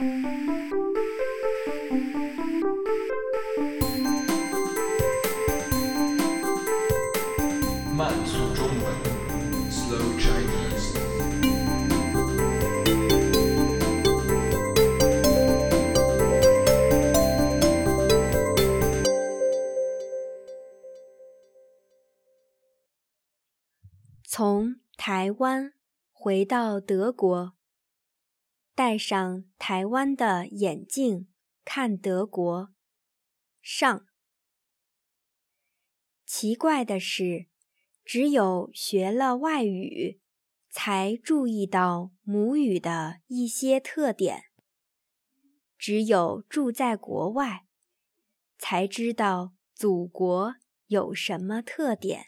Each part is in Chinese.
慢速中文，Slow Chinese。从台湾回到德国，戴上台湾的眼镜看德国。上。奇怪的是，只有学了外语，才注意到母语的一些特点；只有住在国外，才知道祖国有什么特点。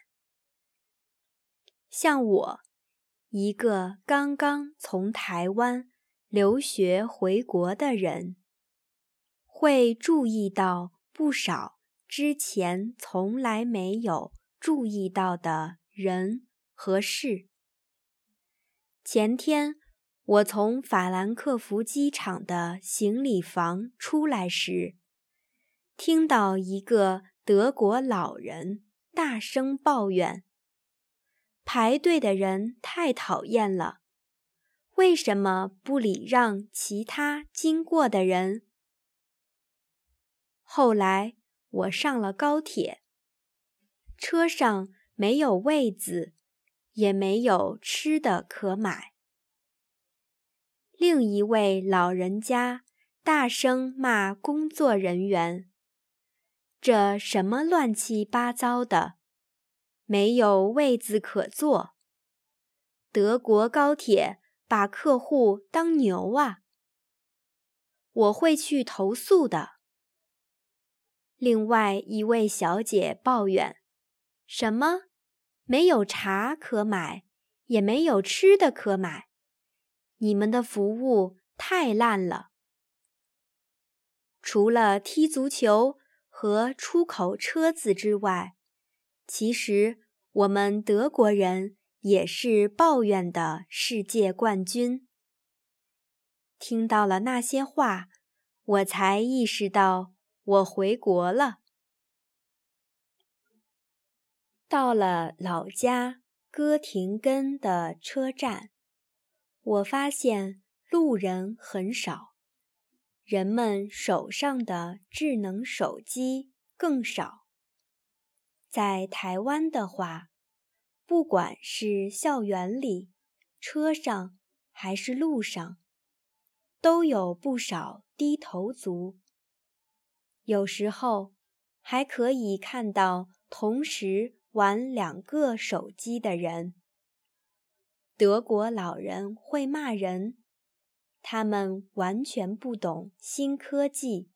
像我，一个刚刚从台湾留学回国的人，会注意到不少之前从来没有注意到的人和事。前天我从法兰克福机场的行李房出来时，听到一个德国老人大声抱怨。排队的人太讨厌了，为什么不礼让其他经过的人？后来我上了高铁，车上没有位子，也没有吃的可买。另一位老人家大声骂工作人员：“这什么乱七八糟的！”没有位子可坐。德国高铁把客户当牛啊！我会去投诉的。另外一位小姐抱怨：“什么？没有茶可买，也没有吃的可买，你们的服务太烂了。除了踢足球和出口车子之外。”其实，我们德国人也是抱怨的世界冠军。听到了那些话，我才意识到我回国了。到了老家哥廷根的车站，我发现路人很少，人们手上的智能手机更少。在台湾的话，不管是校园里、车上还是路上，都有不少低头族。有时候还可以看到同时玩两个手机的人。德国老人会骂人，他们完全不懂新科技，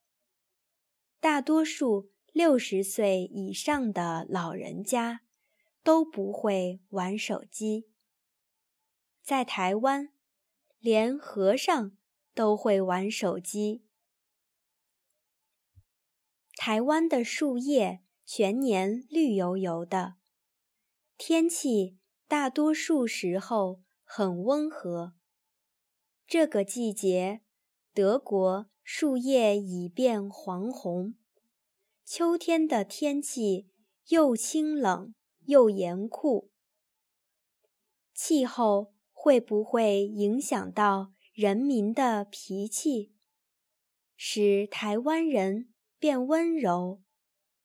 大多数。六十岁以上的老人家都不会玩手机。在台湾，连和尚都会玩手机。台湾的树叶全年绿油油的，天气大多数时候很温和。这个季节，德国树叶已变黄红。秋天的天气又清冷又严酷，气候会不会影响到人民的脾气，使台湾人变温柔，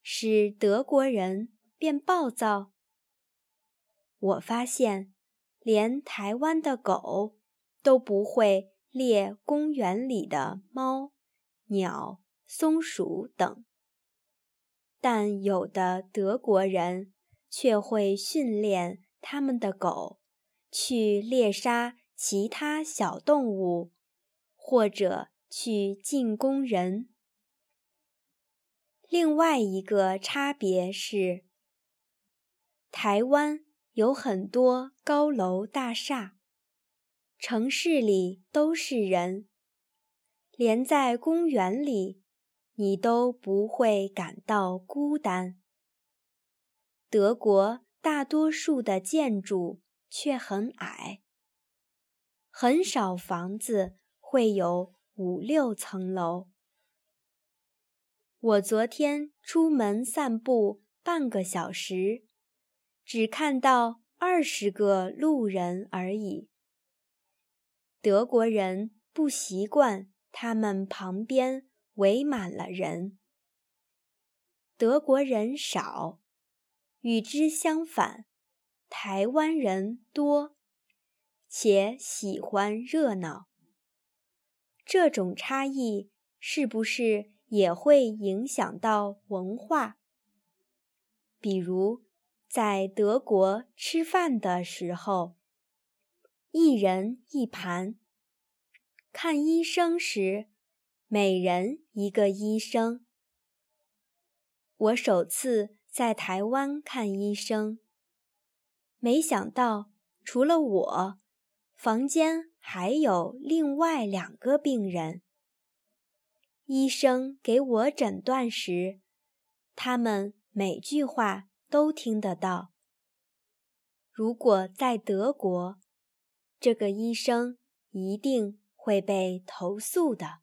使德国人变暴躁？我发现，连台湾的狗都不会猎公园里的猫、鸟、松鼠等。但有的德国人却会训练他们的狗去猎杀其他小动物，或者去进攻人。另外一个差别是，台湾有很多高楼大厦，城市里都是人，连在公园里。你都不会感到孤单。德国大多数的建筑却很矮，很少房子会有五六层楼。我昨天出门散步半个小时，只看到二十个路人而已。德国人不习惯他们旁边围满了人。德国人少，与之相反，台湾人多，且喜欢热闹。这种差异是不是？也会影响到文化。比如，在德国吃饭的时候，一人一盘；看医生时，每人一个医生。我首次在台湾看医生，没想到除了我，房间还有另外两个病人。医生给我诊断时，他们每句话都听得到。如果在德国，这个医生一定会被投诉的。